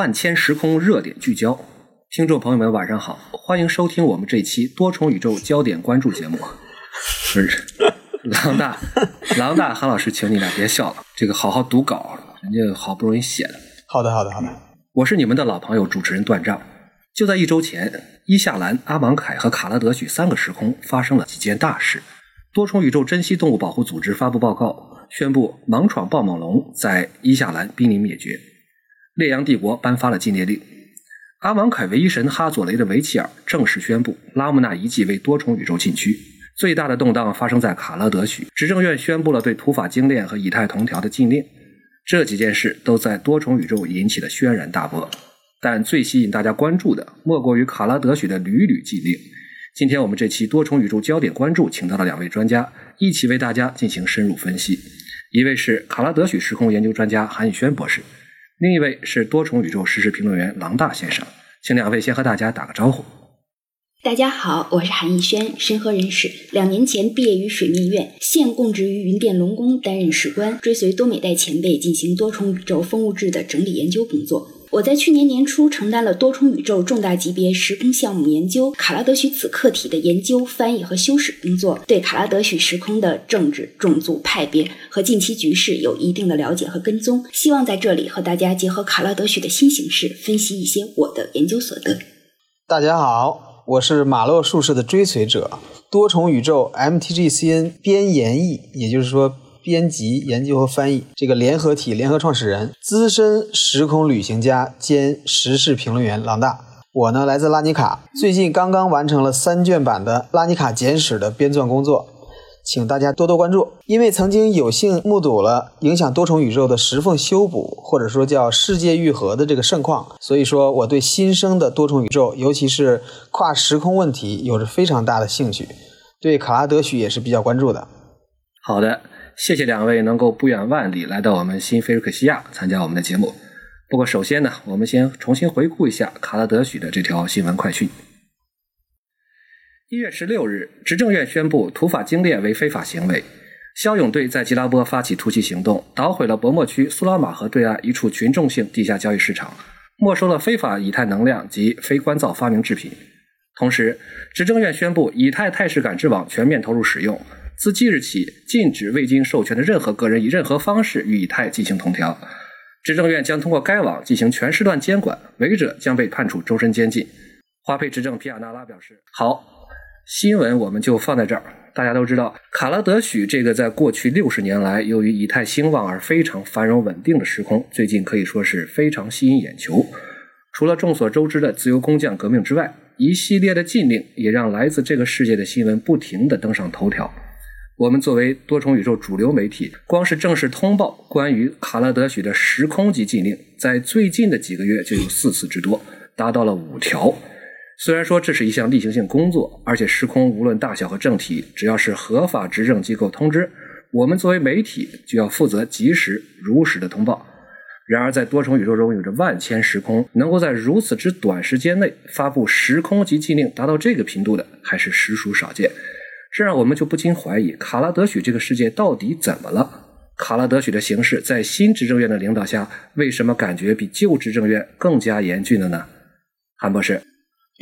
万千时空热点聚焦，听众朋友们晚上好，欢迎收听我们这期多重宇宙焦点关注节目。不是，狼大，狼大，韩老师，请你俩别笑了，这个好好读稿，人家好不容易写的。好的，好的，好的。我是你们的老朋友主持人段丈。就在一周前，伊夏兰、阿芒凯和卡拉德许三个时空发生了几件大事。多重宇宙珍稀动物保护组织发布报告，宣布盲闯暴猛龙在伊夏兰濒临灭绝。烈阳帝国颁发了禁猎令。阿芒凯唯一神哈佐雷的维齐尔正式宣布拉姆纳遗迹为多重宇宙禁区。最大的动荡发生在卡拉德许，执政院宣布了对土法精炼和以太同条的禁令。这几件事都在多重宇宙引起了轩然大波。但最吸引大家关注的，莫过于卡拉德许的屡屡禁令。今天我们这期多重宇宙焦点关注，请到了两位专家，一起为大家进行深入分析。一位是卡拉德许时空研究专家韩宇轩博士。另一位是多重宇宙实时评论员郎大先生，请两位先和大家打个招呼。大家好，我是韩逸轩，深河人士，两年前毕业于水面院，现供职于云电龙宫担任史官，追随多美代前辈进行多重宇宙风物质的整理研究工作。我在去年年初承担了多重宇宙重大级别时空项目研究卡拉德许子课题的研究、翻译和修饰工作，对卡拉德许时空的政治、种族、派别和近期局势有一定的了解和跟踪。希望在这里和大家结合卡拉德许的新形势，分析一些我的研究所得。大家好，我是马洛术士的追随者，多重宇宙 MTGCN 编研译，也就是说。编辑、研究和翻译这个联合体联合创始人、资深时空旅行家兼时事评论员郎大。我呢来自拉尼卡，最近刚刚完成了三卷版的《拉尼卡简史》的编撰工作，请大家多多关注。因为曾经有幸目睹了影响多重宇宙的石缝修补，或者说叫世界愈合的这个盛况，所以说我对新生的多重宇宙，尤其是跨时空问题，有着非常大的兴趣。对卡拉德许也是比较关注的。好的。谢谢两位能够不远万里来到我们新菲尔克西亚参加我们的节目。不过，首先呢，我们先重新回顾一下卡拉德许的这条新闻快讯。一月十六日，执政院宣布土法精炼为非法行为。骁勇队在吉拉波发起突击行动，捣毁了博莫区苏拉马河对岸一处群众性地下交易市场，没收了非法以太能量及非关造发明制品。同时，执政院宣布以太态势感知网全面投入使用。自即日起，禁止未经授权的任何个人以任何方式与以太进行同调。执政院将通过该网进行全时段监管，违者将被判处终身监禁。花佩执政皮亚纳拉表示：“好，新闻我们就放在这儿。大家都知道，卡拉德许这个在过去六十年来由于以太兴旺而非常繁荣稳定的时空，最近可以说是非常吸引眼球。除了众所周知的自由工匠革命之外，一系列的禁令也让来自这个世界的新闻不停地登上头条。”我们作为多重宇宙主流媒体，光是正式通报关于卡拉德许的时空级禁令，在最近的几个月就有四次之多，达到了五条。虽然说这是一项例行性工作，而且时空无论大小和政体，只要是合法执政机构通知，我们作为媒体就要负责及时如实的通报。然而，在多重宇宙中有着万千时空，能够在如此之短时间内发布时空级禁令达到这个频度的，还是实属少见。这让我们就不禁怀疑，卡拉德许这个世界到底怎么了？卡拉德许的形势在新执政院的领导下，为什么感觉比旧执政院更加严峻了呢？韩博士。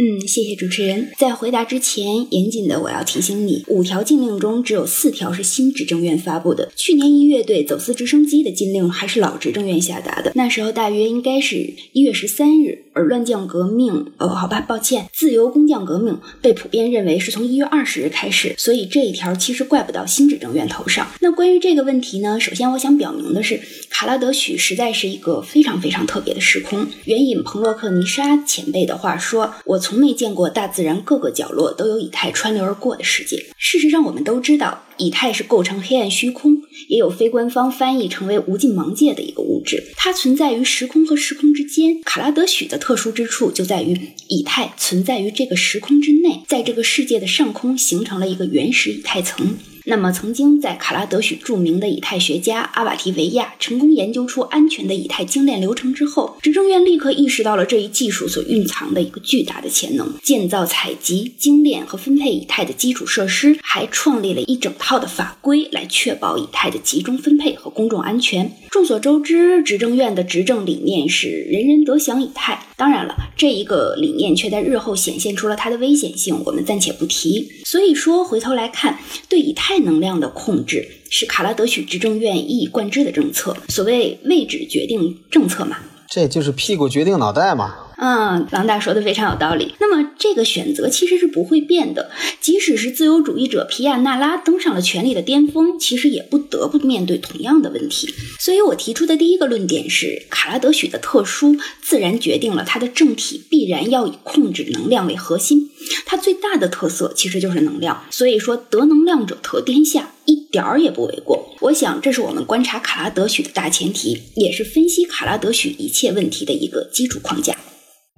嗯，谢谢主持人。在回答之前，严谨的我要提醒你，五条禁令中只有四条是新执政院发布的。去年一月对走私直升机的禁令还是老执政院下达的，那时候大约应该是一月十三日。而乱将革命，哦，好吧，抱歉，自由工匠革命被普遍认为是从一月二十日开始，所以这一条其实怪不到新执政院头上。那关于这个问题呢，首先我想表明的是，卡拉德许实在是一个非常非常特别的时空。援引彭洛克尼沙前辈的话说，我从从没见过大自然各个角落都有以太穿流而过的世界。事实上，我们都知道。以太是构成黑暗虚空，也有非官方翻译成为无尽盲界的一个物质，它存在于时空和时空之间。卡拉德许的特殊之处就在于，以太存在于这个时空之内，在这个世界的上空形成了一个原始以太层。那么，曾经在卡拉德许著名的以太学家阿瓦提维亚成功研究出安全的以太精炼流程之后，执政院立刻意识到了这一技术所蕴藏的一个巨大的潜能，建造采集、精炼和分配以太的基础设施，还创立了一整套的法规来确保以太的集中分配和公众安全。众所周知，执政院的执政理念是“人人得享以太”。当然了，这一个理念却在日后显现出了它的危险性，我们暂且不提。所以说，回头来看，对以太能量的控制是卡拉德许执政院一以贯之的政策。所谓位置决定政策嘛，这就是屁股决定脑袋嘛。嗯，郎大说的非常有道理。那么这个选择其实是不会变的，即使是自由主义者皮亚纳拉登上了权力的巅峰，其实也不得不面对同样的问题。所以我提出的第一个论点是，卡拉德许的特殊自然决定了他的政体必然要以控制能量为核心。它最大的特色其实就是能量，所以说得能量者得天下，一点儿也不为过。我想这是我们观察卡拉德许的大前提，也是分析卡拉德许一切问题的一个基础框架。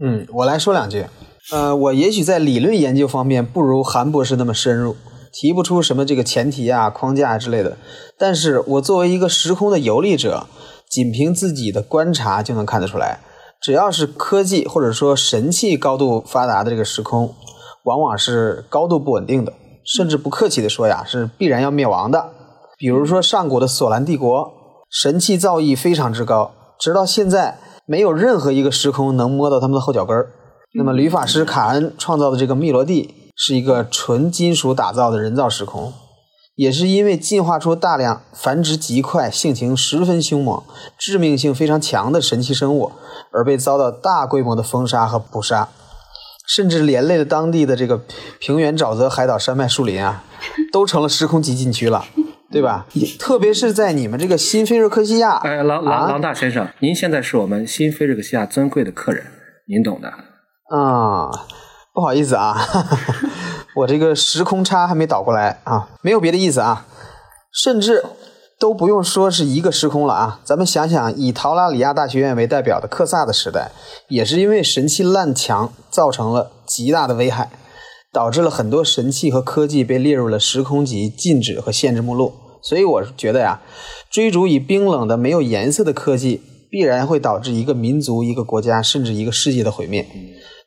嗯，我来说两句。呃，我也许在理论研究方面不如韩博士那么深入，提不出什么这个前提啊、框架之类的。但是我作为一个时空的游历者，仅凭自己的观察就能看得出来，只要是科技或者说神器高度发达的这个时空，往往是高度不稳定的，甚至不客气的说呀，是必然要灭亡的。比如说上古的索兰帝国，神器造诣非常之高，直到现在。没有任何一个时空能摸到他们的后脚跟儿。那么，旅法师卡恩创造的这个密罗蒂是一个纯金属打造的人造时空，也是因为进化出大量繁殖极快、性情十分凶猛、致命性非常强的神奇生物，而被遭到大规模的封杀和捕杀，甚至连累了当地的这个平原、沼泽、海岛、山脉、树林啊，都成了时空级禁区了。对吧？特别是在你们这个新菲瑞克西亚，哎，郎郎郎大先生，您现在是我们新菲瑞克西亚尊贵的客人，您懂的。啊，不好意思啊，我这个时空差还没倒过来啊，没有别的意思啊，甚至都不用说是一个时空了啊。咱们想想，以陶拉里亚大学院为代表的克萨的时代，也是因为神器烂墙，造成了极大的危害。导致了很多神器和科技被列入了时空级禁止和限制目录，所以我觉得呀，追逐以冰冷的没有颜色的科技，必然会导致一个民族、一个国家甚至一个世界的毁灭。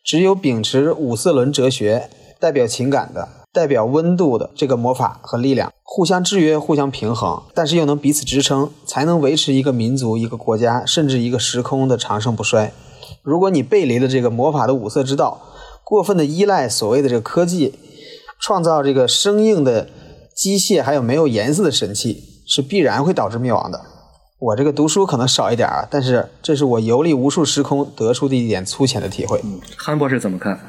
只有秉持五色轮哲学，代表情感的、代表温度的这个魔法和力量，互相制约、互相平衡，但是又能彼此支撑，才能维持一个民族、一个国家甚至一个时空的长盛不衰。如果你背离了这个魔法的五色之道，过分的依赖所谓的这个科技，创造这个生硬的机械，还有没有颜色的神器，是必然会导致灭亡的。我这个读书可能少一点啊，但是这是我游历无数时空得出的一点粗浅的体会。韩博士怎么看？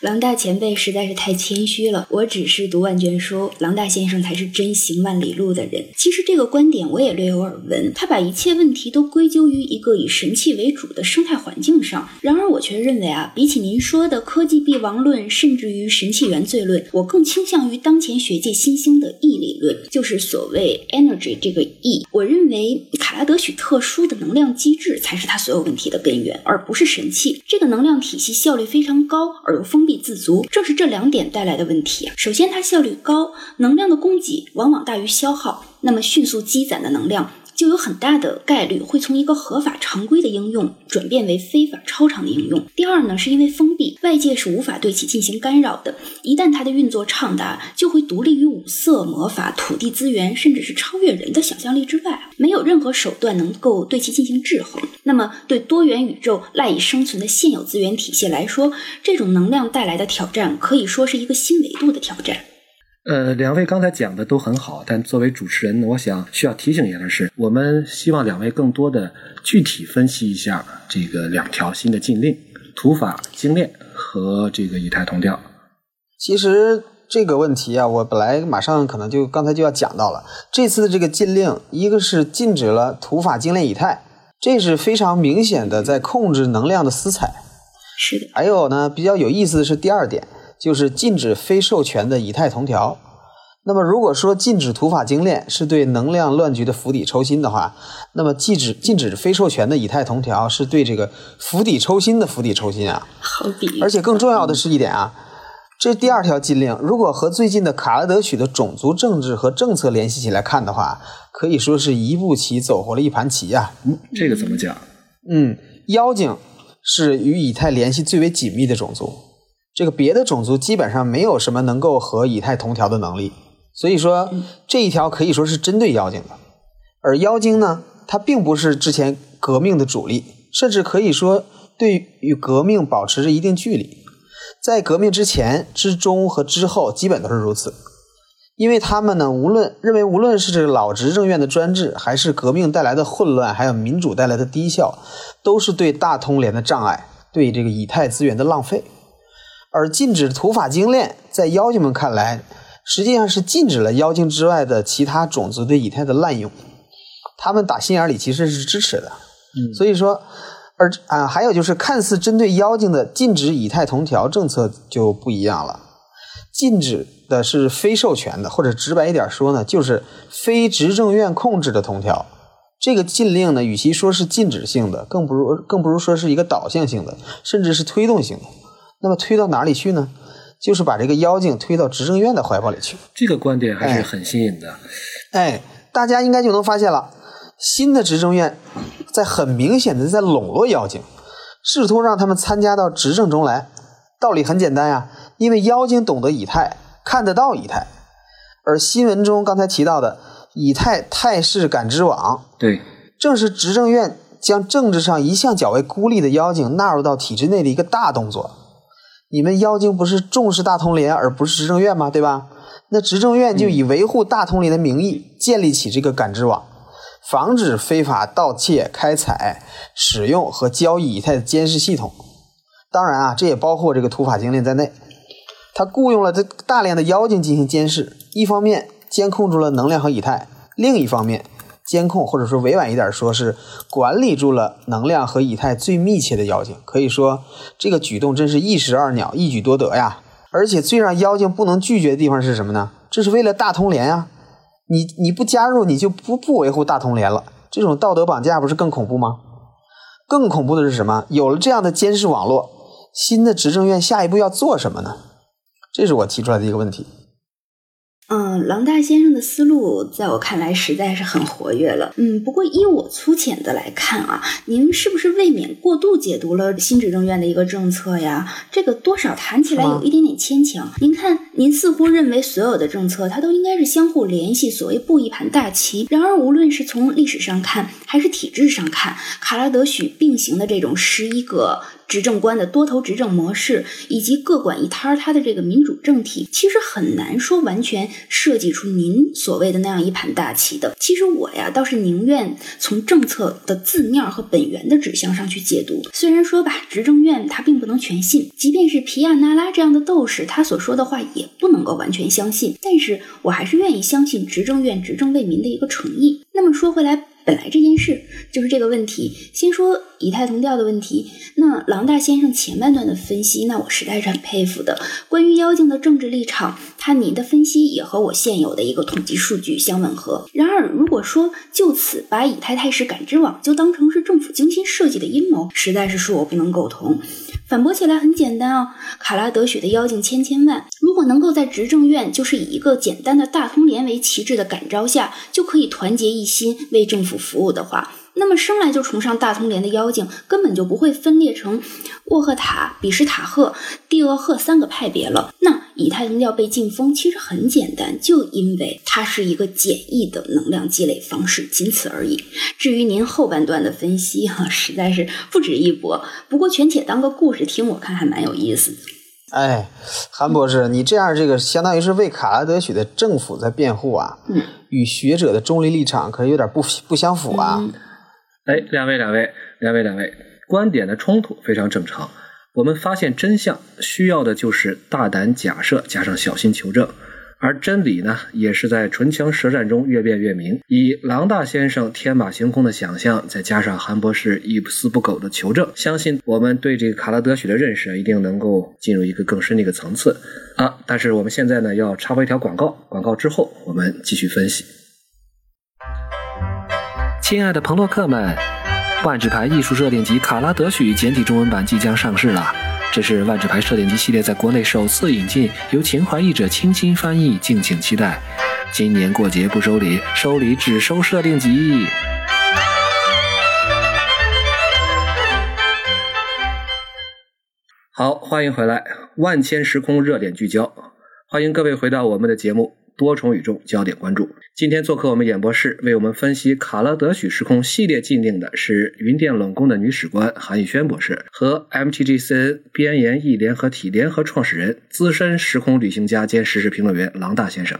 郎大前辈实在是太谦虚了，我只是读万卷书，郎大先生才是真行万里路的人。其实这个观点我也略有耳闻，他把一切问题都归咎于一个以神器为主的生态环境上。然而我却认为啊，比起您说的科技必亡论，甚至于神器原罪论，我更倾向于当前学界新兴的 E 理论，就是所谓 energy 这个 E。我认为卡拉德许特殊的能量机制才是他所有问题的根源，而不是神器。这个能量体系效率非常高，而又丰封。自足，正是这两点带来的问题。首先，它效率高，能量的供给往往大于消耗，那么迅速积攒的能量。就有很大的概率会从一个合法常规的应用转变为非法超常的应用。第二呢，是因为封闭，外界是无法对其进行干扰的。一旦它的运作畅达，就会独立于五色魔法、土地资源，甚至是超越人的想象力之外，没有任何手段能够对其进行制衡。那么，对多元宇宙赖以生存的现有资源体系来说，这种能量带来的挑战可以说是一个新维度的挑战。呃，两位刚才讲的都很好，但作为主持人，我想需要提醒一下的是，我们希望两位更多的具体分析一下这个两条新的禁令：土法精炼和这个以太同调。其实这个问题啊，我本来马上可能就刚才就要讲到了。这次的这个禁令，一个是禁止了土法精炼以太，这是非常明显的在控制能量的私采。是的。还有呢，比较有意思的是第二点。就是禁止非授权的以太同条。那么，如果说禁止土法精炼是对能量乱局的釜底抽薪的话，那么禁止禁止非授权的以太同条是对这个釜底抽薪的釜底抽薪啊。好比。而且更重要的是一点啊，这第二条禁令，如果和最近的卡拉德许的种族政治和政策联系起来看的话，可以说是一步棋走活了一盘棋呀、这个怎么讲？嗯，妖精是与以太联系最为紧密的种族，这个别的种族基本上没有什么能够和以太同调的能力，所以说这一条可以说是针对妖精的。而妖精呢，它并不是之前革命的主力，甚至可以说对与革命保持着一定距离。在革命之前、之中和之后，基本都是如此。因为他们呢，无论认为无论是这个老执政院的专制，还是革命带来的混乱，还有民主带来的低效，都是对大通联的障碍，对这个以太资源的浪费。而禁止土法精炼，在妖精们看来，实际上是禁止了妖精之外的其他种族对以太的滥用。他们打心眼里其实是支持的。嗯所以说，而啊，还有就是看似针对妖精的禁止以太同调政策就不一样了，禁止的是非授权的，或者直白一点说呢，就是非执政院控制的同调。这个禁令呢，与其说是禁止性的，更不如更不如说是一个导向性的，甚至是推动性的。那么推到哪里去呢？就是把这个妖精推到执政院的怀抱里去。这个观点还是很新颖的。哎，大家应该就能发现了，新的执政院在很明显的在笼络妖精，试图让他们参加到执政中来。道理很简单呀，因为妖精懂得以太，看得到以太，而新闻中刚才提到的以太态势感知网，对，正是执政院将政治上一向较为孤立的妖精纳入到体制内的一个大动作。你们妖精不是重视大通联而不是执政院吗？对吧？那执政院就以维护大通联的名义建立起这个感知网，防止非法盗窃、开采、使用和交易以太的监视系统。当然啊，这也包括这个土法精炼在内。他雇佣了这大量的妖精进行监视，一方面监控住了能量和以太，另一方面监控或者说委婉一点说是管理住了能量和以太最密切的妖精。可以说这个举动真是一石二鸟，一举多得呀！而且最让妖精不能拒绝的地方是什么呢？这是为了大通联呀！你你不加入，你就不不维护大通联了。这种道德绑架不是更恐怖吗？更恐怖的是什么？有了这样的监视网络，新的执政院下一步要做什么呢？这是我提出来的一个问题。嗯，郎大先生的思路在我看来实在是很活跃了。嗯，不过依我粗浅的来看啊，您是不是未免过度解读了新执政院的一个政策呀？这个多少谈起来有一点点牵强。您看，您似乎认为所有的政策它都应该是相互联系，所谓布一盘大棋。然而，无论是从历史上看，还是体制上看，卡拉德许并行的这种十一个执政官的多头执政模式，以及各管一摊儿他的这个民主政体，其实很难说完全设计出您所谓的那样一盘大棋的。其实我呀，倒是宁愿从政策的字面和本源的指向上去解读。虽然说吧，执政院它并不能全信，即便是皮亚纳拉这样的斗士，他所说的话也不能够完全相信。但是我还是愿意相信执政院执政为民的一个诚意。那么说回来。本来这件事就是这个问题。先说以太同调的问题，那郎大先生前半段的分析，那我实在是很佩服的。关于妖精的政治立场，他您的分析也和我现有的一个统计数据相吻合。然而，如果说就此把以太态势感知网就当成是政府精心设计的阴谋，实在是恕我不能苟同。反驳起来很简单啊，卡拉德许的妖精千千万，如果能够在执政院就是以一个简单的大通联为旗帜的感召下，就可以团结一心为政府服务的话，那么生来就崇尚大通联的妖精根本就不会分裂成沃赫塔、比什塔赫、蒂厄赫三个派别了。那以太同调被禁封其实很简单，就因为它是一个简易的能量积累方式，仅此而已。至于您后半段的分析哈、实在是不值一驳。不过全且当个故事听，我看还蛮有意思的。哎，韩博士，你这样这个相当于是为卡拉德许的政府在辩护啊，嗯，与学者的中立立场可是有点不不相符啊。嗯哎，两位，两位，两位，两位，观点的冲突非常正常。我们发现真相需要的就是大胆假设加上小心求证，而真理呢，也是在唇枪舌战中越辩越明。以郎大先生天马行空的想象，再加上韩博士一丝不苟的求证，相信我们对这个卡拉德许的认识一定能够进入一个更深的一个层次啊。但是我们现在呢，要插播一条广告，广告之后我们继续分析。亲爱的朋洛克们，万智牌艺术设定集《卡拉德许》简体中文版即将上市了。这是万智牌设定集系列在国内首次引进，由情怀译者倾心翻译，敬请期待。今年过节不收礼，收礼只收设定集。好，欢迎回来，万千时空热点聚焦，欢迎各位回到我们的节目《多重宇宙焦点关注》。今天做客我们演播室，为我们分析卡勒德许时空系列禁令的是云电冷宫的女史官韩宇轩博士和 MTGCN 边研译联合体联合创始人、资深时空旅行家兼时事评论员郎大先生。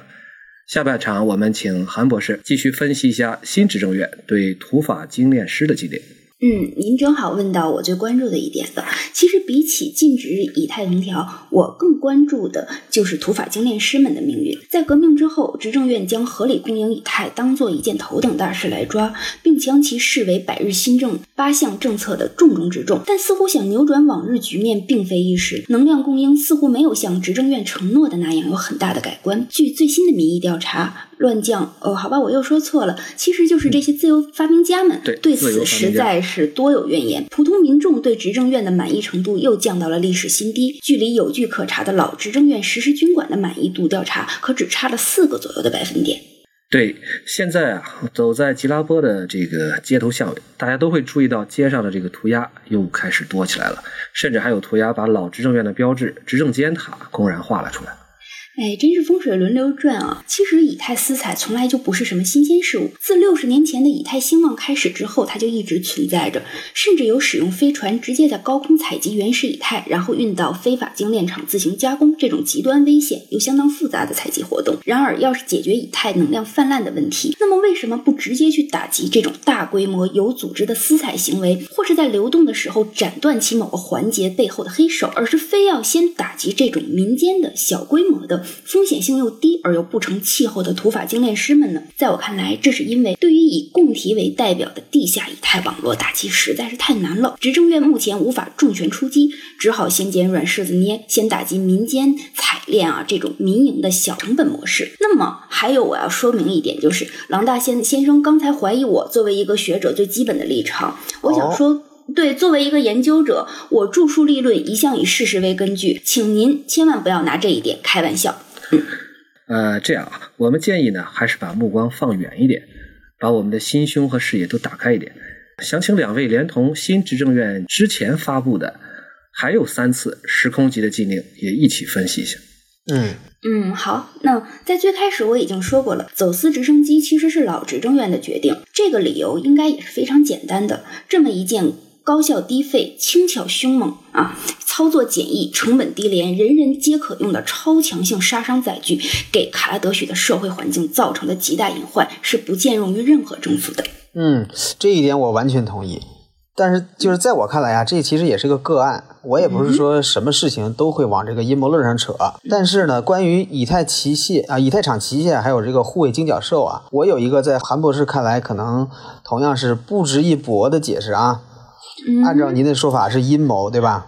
下半场我们请韩博士继续分析一下新执政院对土法精炼师的禁令。嗯，您正好问到我最关注的一点了。其实比起禁止以太同条，我更关注的就是土法精炼师们的命运。在革命之后，执政院将合理供应以太当做一件头等大事来抓，并将其视为百日新政八项政策的重中之重。但似乎想扭转往日局面并非易事，能量供应似乎没有像执政院承诺的那样有很大的改观。据最新的民意调查，乱降哦，好吧，我又说错了，其实就是这些自由发明家们对此实在是多有怨言。普通民众对执政院的满意程度又降到了历史新低，距离有据可查的老执政院实施军管的满意度调查可只差了四个左右的百分点。对，现在啊，走在吉拉波的这个街头巷尾，大家都会注意到街上的这个涂鸦又开始多起来了，甚至还有涂鸦把老执政院的标志“执政尖塔”公然画了出来。哎，真是风水轮流转啊！其实以太私采从来就不是什么新鲜事物，自六十年前的以太兴旺开始之后，它就一直存在着，甚至有使用飞船直接在高空采集原始以太，然后运到非法精炼厂自行加工这种极端危险又相当复杂的采集活动。然而，要是解决以太能量泛滥的问题，那么为什么不直接去打击这种大规模有组织的私采行为，或是在流动的时候斩断其某个环节背后的黑手，而是非要先打击这种民间的小规模的？风险性又低而又不成气候的土法精炼师们呢？在我看来，这是因为对于以供体为代表的地下以太网络打击实在是太难了。执政院目前无法重拳出击，只好先捡软柿子捏，先打击民间采炼啊这种民营的小成本模式。那么还有我要说明一点，就是郎大先先生刚才怀疑我作为一个学者最基本的立场，我想说。对，作为一个研究者，我著述立论一向以事实为根据，请您千万不要拿这一点开玩笑。呃，这样啊，我们建议呢，还是把目光放远一点，把我们的心胸和视野都打开一点。想请两位连同新执政院之前发布的还有三次时空级的禁令也一起分析一下。嗯嗯，好，那在最开始我已经说过了，走私直升机其实是老执政院的决定，这个理由应该也是非常简单的。这么一件高效低费、轻巧凶猛啊，操作简易、成本低廉、人人皆可用的超强性杀伤载具，给卡拉德许的社会环境造成的极大隐患，是不兼容于任何政府的。嗯，这一点我完全同意。但是就是在我看来啊，这其实也是个个案。我也不是说什么事情都会往这个阴谋论上扯。但是呢，关于以太奇械啊、以太厂奇械还有这个护卫金角兽啊，我有一个在韩博士看来可能同样是不值一驳的解释啊。嗯按照您的说法是阴谋，对吧？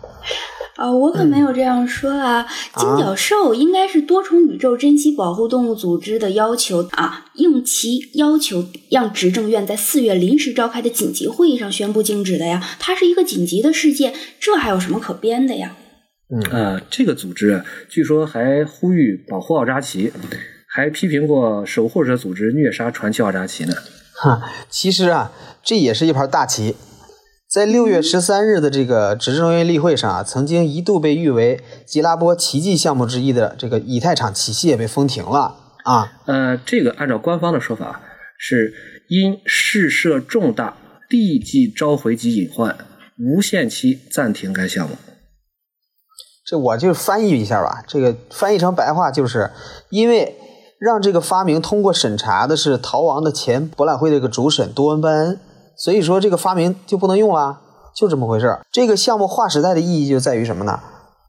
啊、我可没有这样说啊！金角兽应该是多重宇宙珍稀保护动物组织的要求啊，应其要求让执政院在四月临时召开的紧急会议上宣布禁止的呀。它是一个紧急的事件，这还有什么可编的呀？嗯呃，这个组织据说还呼吁保护奥扎奇，还批评过守护者组织虐杀传奇奥扎奇呢。哈，其实啊，这也是一盘大棋。在六月十三日的这个执政院例会上啊，曾经一度被誉为吉拉波奇迹项目之一的这个以太厂奇蟹被封停了啊。呃，这个按照官方的说法是因试射重大，立即召回及隐患，无限期暂停该项目。这我就翻译一下吧，这个翻译成白话就是，因为让这个发明通过审查的是逃亡的前博览会的这个主审多恩班恩，所以说这个发明就不能用啦，就这么回事儿。这个项目划时代的意义就在于什么呢？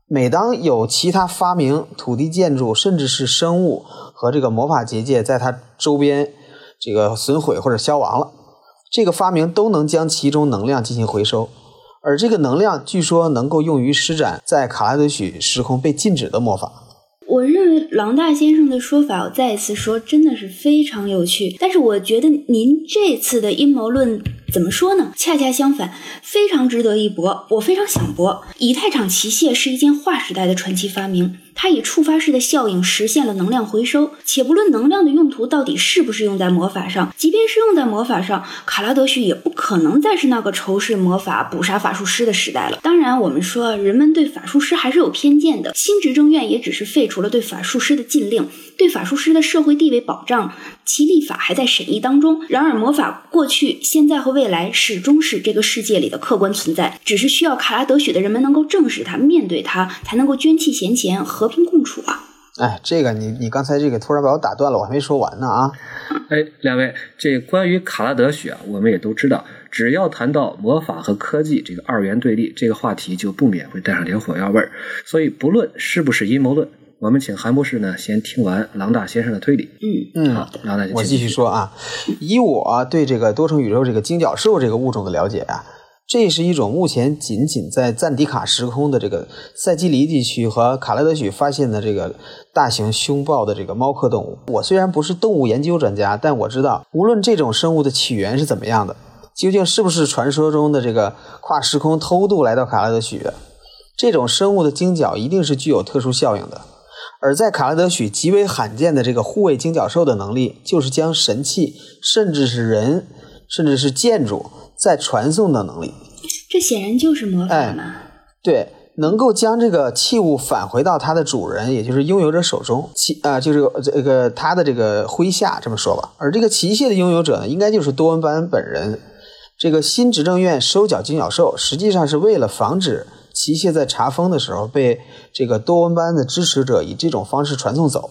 每当有其他发明、土地建筑，甚至是生物和这个魔法结界在它周边这个损毁或者消亡了，这个发明都能将其中能量进行回收。而这个能量据说能够用于施展在卡拉德许时空被禁止的魔法。我认为郎大先生的说法，我再一次说，真的是非常有趣。但是我觉得您这次的阴谋论怎么说呢？恰恰相反，非常值得一搏。我非常想搏。以太场器械是一件划时代的传奇发明。它以触发式的效应实现了能量回收，且不论能量的用途到底是不是用在魔法上，即便是用在魔法上，卡拉德许也不可能再是那个仇视魔法、捕杀法术师的时代了。当然，我们说人们对法术师还是有偏见的，新执政院也只是废除了对法术师的禁令，对法术师的社会地位保障，其立法还在审议当中。然而，魔法过去、现在和未来始终是这个世界里的客观存在，只是需要卡拉德许的人们能够正视它、面对它，才能够捐弃闲钱和。和平共处啊！哎，这个你你刚才这个突然把我打断了，我还没说完呢啊！哎，两位，这关于卡拉德许啊，我们也都知道，只要谈到魔法和科技这个二元对立，这个话题就不免会带上点火药味儿。所以，不论是不是阴谋论，我们请韩博士呢先听完狼大先生的推理。嗯嗯，好，狼大，我继续说啊。以我对这个多重宇宙这个金角兽这个物种的了解啊。这是一种目前仅仅在赞迪卡时空的这个塞基里地区和卡拉德许发现的这个大型凶暴的这个猫科动物。我虽然不是动物研究专家，但我知道，无论这种生物的起源是怎么样的，究竟是不是传说中的这个跨时空偷渡来到卡拉德许，这种生物的精角一定是具有特殊效应的。而在卡拉德许极为罕见的这个护卫精角兽的能力，就是将神器，甚至是人，甚至是建筑。再传送的能力，这显然就是魔法嘛？对，能够将这个器物返回到它的主人，也就是拥有者手中，器啊，就是这个他的这个麾下，这么说吧。而这个奇械的拥有者呢，应该就是多恩班本人。这个新执政院收缴金角兽，实际上是为了防止奇械在查封的时候被这个多恩班的支持者以这种方式传送走。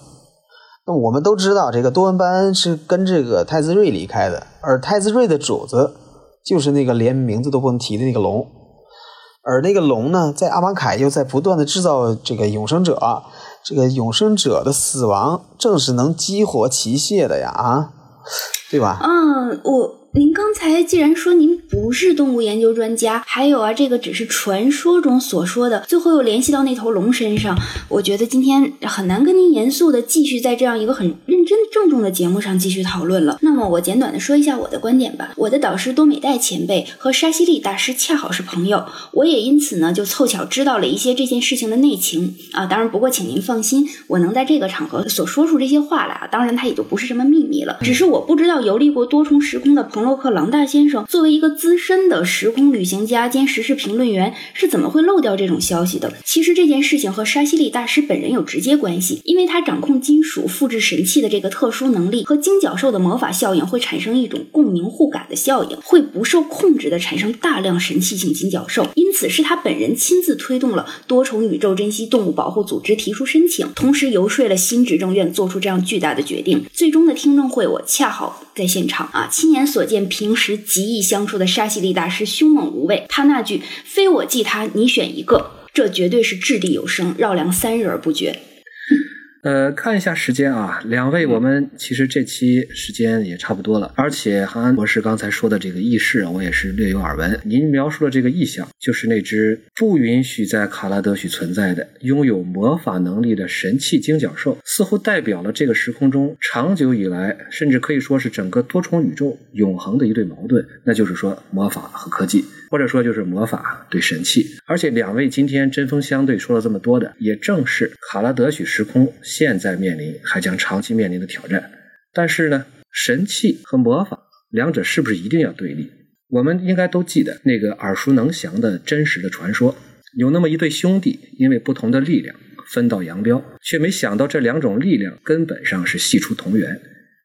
那我们都知道，这个多恩班恩是跟这个太子瑞离开的，而太子瑞的主子。就是那个连名字都不能提的那个龙，而那个龙呢，在阿芒凯又在不断的制造这个永生者，这个永生者的死亡正是能激活奇械的呀，啊，对吧？嗯，我。您刚才既然说您不是动物研究专家，还有啊，这个只是传说中所说的，最后又联系到那头龙身上，我觉得今天很难跟您严肃的继续在这样一个很认真郑重的节目上继续讨论了。那么我简短的说一下我的观点吧。我的导师多美代前辈和沙西利大师恰好是朋友，我也因此呢就凑巧知道了一些这件事情的内情啊。当然，不过请您放心，我能在这个场合所说出这些话来啊，当然它也就不是什么秘密了。只是我不知道游历过多重时空的彭。洛克狼大先生作为一个资深的时空旅行家兼时事评论员，是怎么会漏掉这种消息的？其实这件事情和沙西利大师本人有直接关系，因为他掌控金属复制神器的这个特殊能力，和金角兽的魔法效应会产生一种共鸣互感的效应，会不受控制的产生大量神器性金角兽。因此是他本人亲自推动了多重宇宙珍稀动物保护组织提出申请，同时游说了新执政院做出这样巨大的决定。最终的听证会我恰好在现场啊，亲眼所。见平时极易相处的沙西利大师凶猛无畏，他那句“非我即他，你选一个”，这绝对是掷地有声，绕梁三日而不绝。呃，看一下时间啊，两位，我们其实这期时间也差不多了，而且韩安博士刚才说的这个意识，我也是略有耳闻。您描述的这个意象，就是那只不允许在卡拉德许存在的、拥有魔法能力的神器金角兽，似乎代表了这个时空中长久以来，甚至可以说是整个多重宇宙永恒的一对矛盾，那就是说魔法和科技。或者说就是魔法对神器，而且两位今天针锋相对说了这么多的，也正是卡拉德许时空现在面临还将长期面临的挑战。但是呢，神器和魔法两者是不是一定要对立？我们应该都记得那个耳熟能详的真实的传说，有那么一对兄弟，因为不同的力量分道扬镳，却没想到这两种力量根本上是系出同源。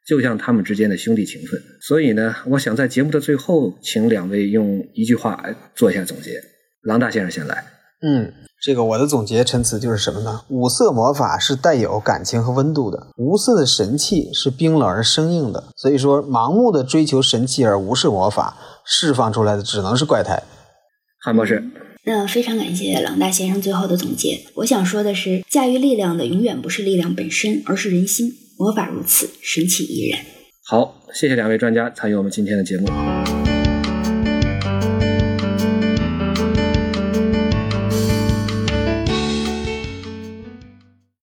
就像他们之间的兄弟情分，所以呢，我想在节目的最后，请两位用一句话做一下总结。郎大先生先来。嗯，这个我的总结陈词就是什么呢？五色魔法是带有感情和温度的，无色的神器是冰冷而生硬的。所以说，盲目的追求神器而无视魔法，释放出来的只能是怪胎。韩博士，那非常感谢朗大先生最后的总结。我想说的是，驾驭力量的永远不是力量本身，而是人心。魔法如此，神奇依然。好，谢谢两位专家参与我们今天的节目。